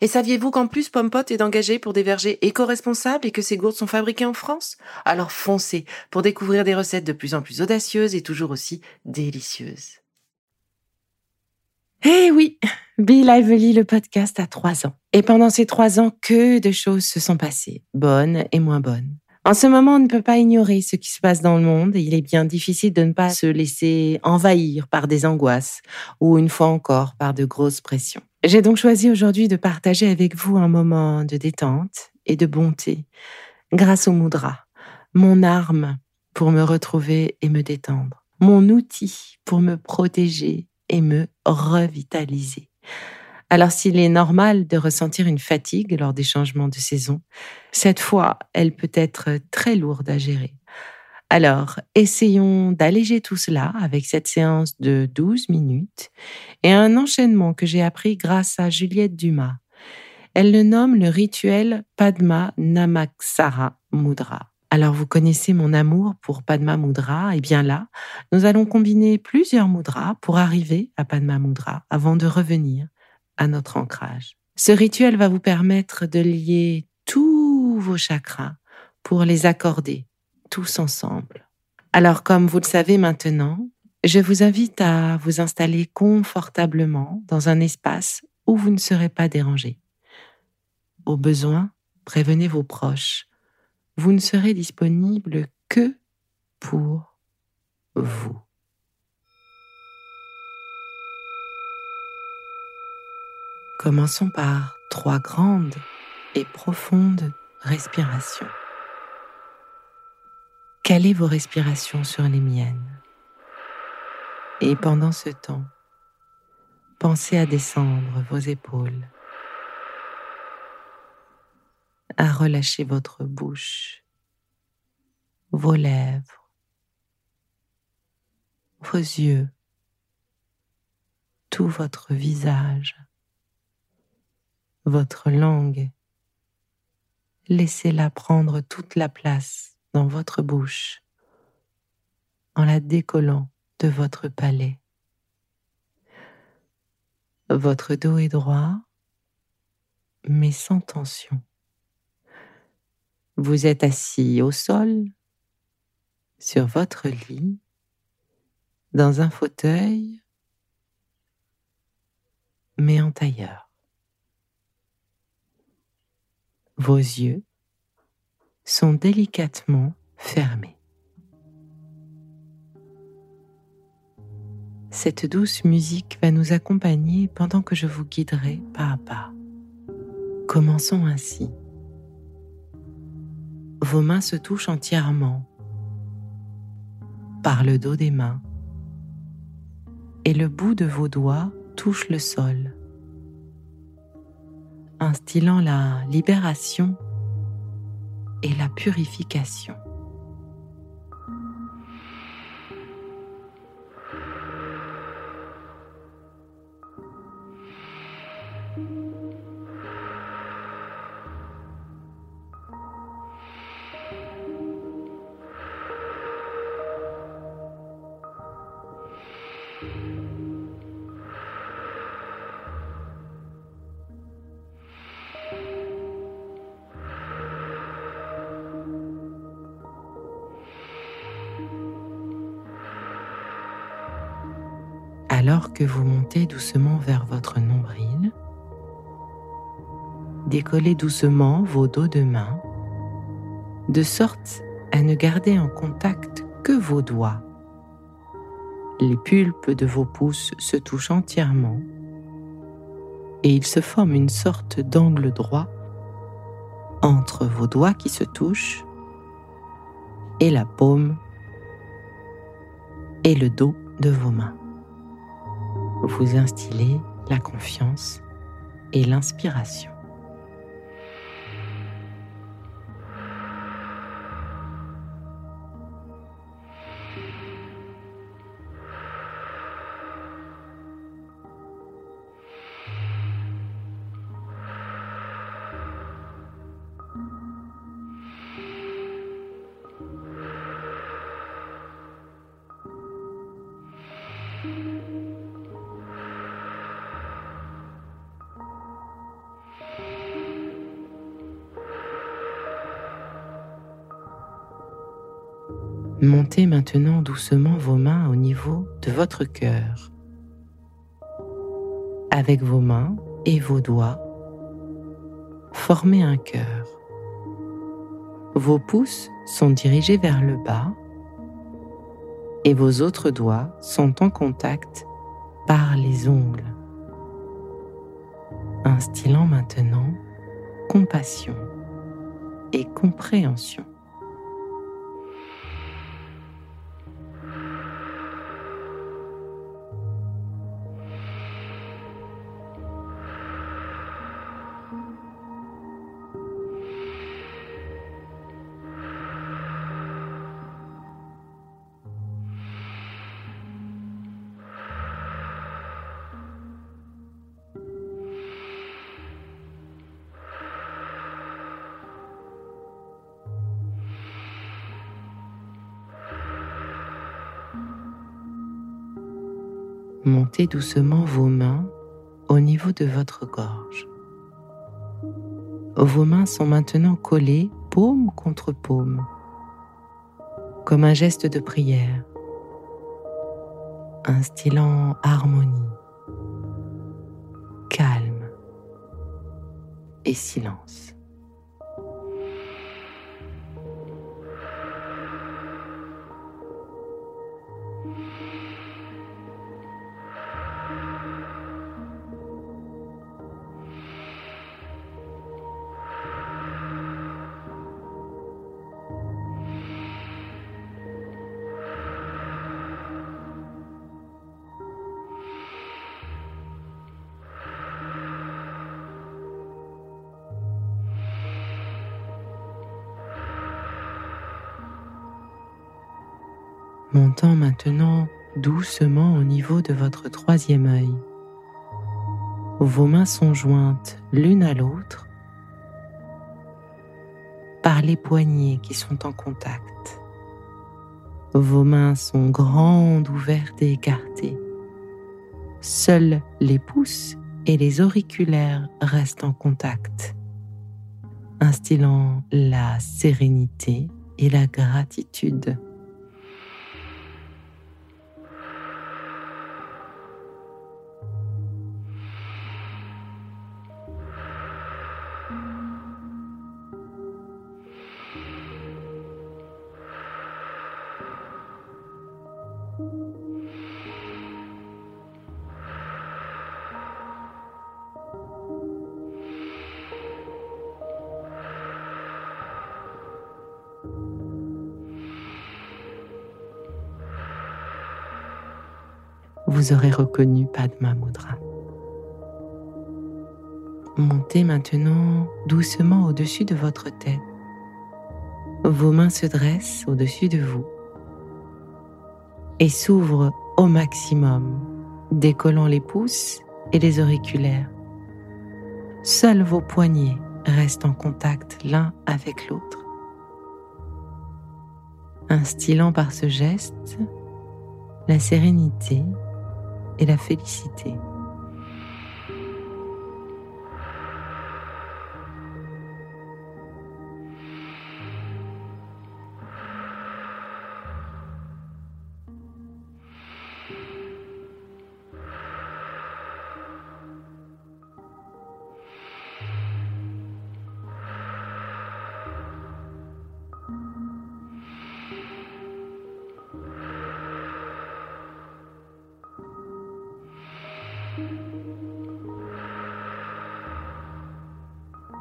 Et saviez-vous qu'en plus Pompot est engagé pour des vergers éco-responsables et que ces gourdes sont fabriquées en France? Alors foncez pour découvrir des recettes de plus en plus audacieuses et toujours aussi délicieuses. Eh oui, Be Lively, le podcast, a trois ans. Et pendant ces trois ans, que de choses se sont passées, bonnes et moins bonnes. En ce moment, on ne peut pas ignorer ce qui se passe dans le monde et il est bien difficile de ne pas se laisser envahir par des angoisses ou une fois encore par de grosses pressions. J'ai donc choisi aujourd'hui de partager avec vous un moment de détente et de bonté grâce au Moudra, mon arme pour me retrouver et me détendre, mon outil pour me protéger et me revitaliser. Alors s'il est normal de ressentir une fatigue lors des changements de saison, cette fois, elle peut être très lourde à gérer. Alors, essayons d'alléger tout cela avec cette séance de 12 minutes et un enchaînement que j'ai appris grâce à Juliette Dumas. Elle le nomme le rituel Padma Namaksara Mudra. Alors vous connaissez mon amour pour Padma Mudra, et bien là, nous allons combiner plusieurs mudras pour arriver à Padma Mudra avant de revenir à notre ancrage. Ce rituel va vous permettre de lier tous vos chakras pour les accorder tous ensemble. Alors comme vous le savez maintenant, je vous invite à vous installer confortablement dans un espace où vous ne serez pas dérangé. Au besoin, prévenez vos proches. Vous ne serez disponible que pour vous. Commençons par trois grandes et profondes respirations. Calez vos respirations sur les miennes. Et pendant ce temps, pensez à descendre vos épaules, à relâcher votre bouche, vos lèvres, vos yeux, tout votre visage, votre langue. Laissez-la prendre toute la place dans votre bouche en la décollant de votre palais. Votre dos est droit, mais sans tension. Vous êtes assis au sol, sur votre lit, dans un fauteuil, mais en tailleur. Vos yeux sont délicatement fermés. Cette douce musique va nous accompagner pendant que je vous guiderai pas à pas. Commençons ainsi. Vos mains se touchent entièrement par le dos des mains et le bout de vos doigts touche le sol, instillant la libération et la purification. Alors que vous montez doucement vers votre nombril, décollez doucement vos dos de main, de sorte à ne garder en contact que vos doigts. les pulpes de vos pouces se touchent entièrement et il se forme une sorte d'angle droit entre vos doigts qui se touchent et la paume et le dos de vos mains. Vous instillez la confiance et l'inspiration. Montez maintenant doucement vos mains au niveau de votre cœur. Avec vos mains et vos doigts, formez un cœur. Vos pouces sont dirigés vers le bas et vos autres doigts sont en contact par les ongles. Instillant maintenant compassion et compréhension. Montez doucement vos mains au niveau de votre gorge. Vos mains sont maintenant collées paume contre paume, comme un geste de prière, instillant harmonie, calme et silence. Montant maintenant doucement au niveau de votre troisième œil. Vos mains sont jointes l'une à l'autre par les poignets qui sont en contact. Vos mains sont grandes, ouvertes et écartées. Seuls les pouces et les auriculaires restent en contact, instillant la sérénité et la gratitude. Vous aurez reconnu Padma Mudra. Montez maintenant doucement au-dessus de votre tête. Vos mains se dressent au-dessus de vous et s'ouvrent au maximum, décollant les pouces et les auriculaires. Seuls vos poignets restent en contact l'un avec l'autre. Instillant par ce geste la sérénité et la félicité.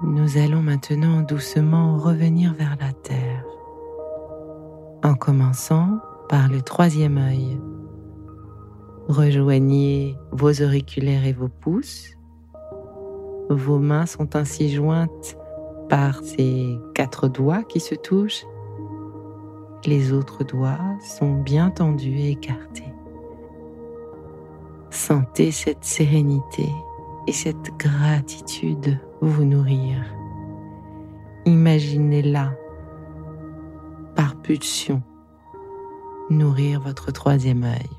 Nous allons maintenant doucement revenir vers la terre, en commençant par le troisième œil. Rejoignez vos auriculaires et vos pouces. Vos mains sont ainsi jointes par ces quatre doigts qui se touchent. Les autres doigts sont bien tendus et écartés. Sentez cette sérénité et cette gratitude vous nourrir. Imaginez-la par pulsion nourrir votre troisième œil.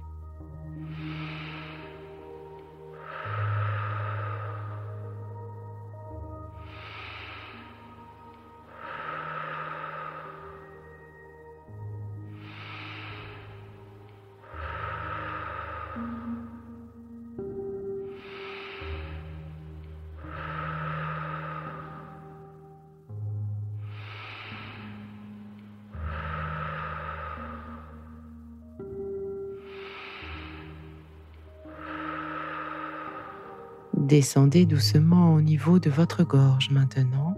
Descendez doucement au niveau de votre gorge maintenant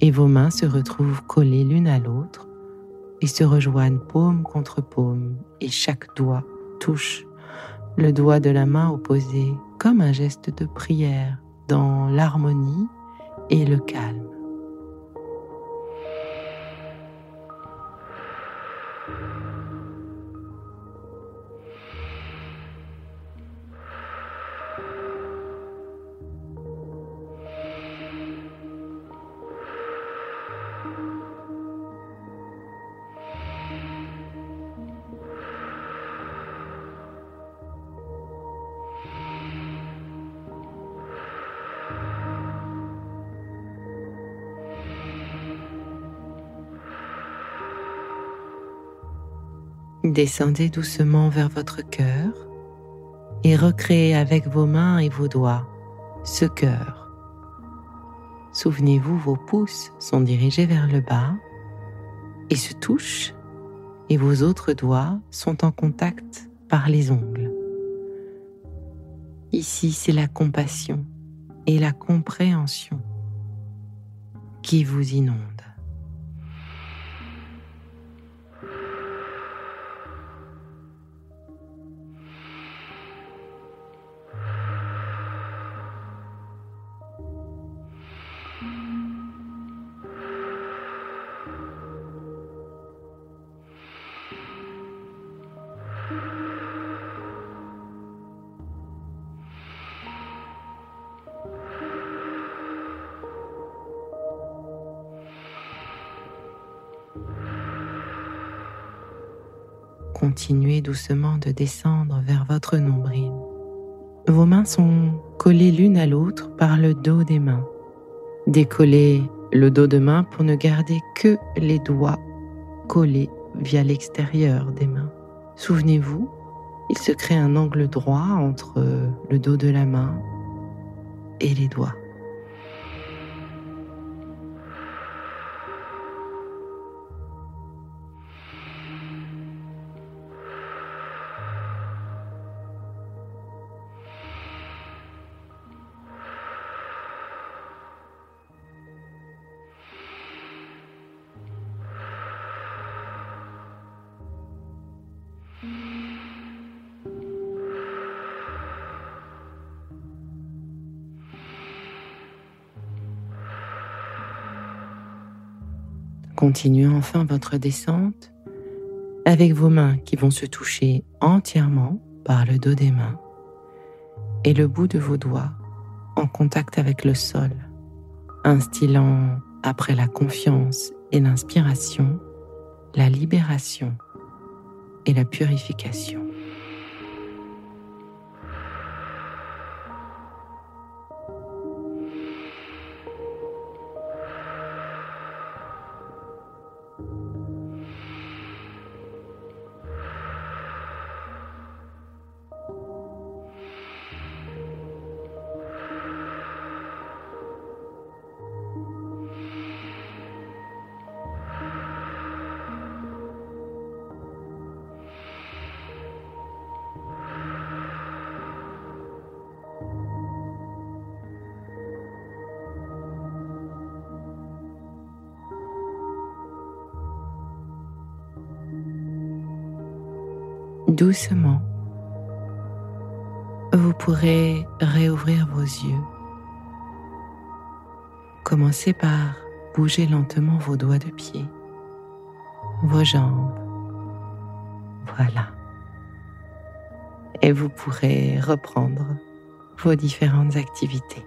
et vos mains se retrouvent collées l'une à l'autre et se rejoignent paume contre paume et chaque doigt touche le doigt de la main opposée comme un geste de prière dans l'harmonie et le calme. Descendez doucement vers votre cœur et recréez avec vos mains et vos doigts ce cœur. Souvenez-vous, vos pouces sont dirigés vers le bas et se touchent et vos autres doigts sont en contact par les ongles. Ici, c'est la compassion et la compréhension qui vous inondent. Continuez doucement de descendre vers votre nombril. Vos mains sont collées l'une à l'autre par le dos des mains. Décollez le dos de main pour ne garder que les doigts collés via l'extérieur des mains. Souvenez-vous, il se crée un angle droit entre le dos de la main et les doigts. Continuez enfin votre descente avec vos mains qui vont se toucher entièrement par le dos des mains et le bout de vos doigts en contact avec le sol, instillant après la confiance et l'inspiration, la libération et la purification. Doucement, vous pourrez réouvrir vos yeux. Commencez par bouger lentement vos doigts de pied, vos jambes. Voilà. Et vous pourrez reprendre vos différentes activités.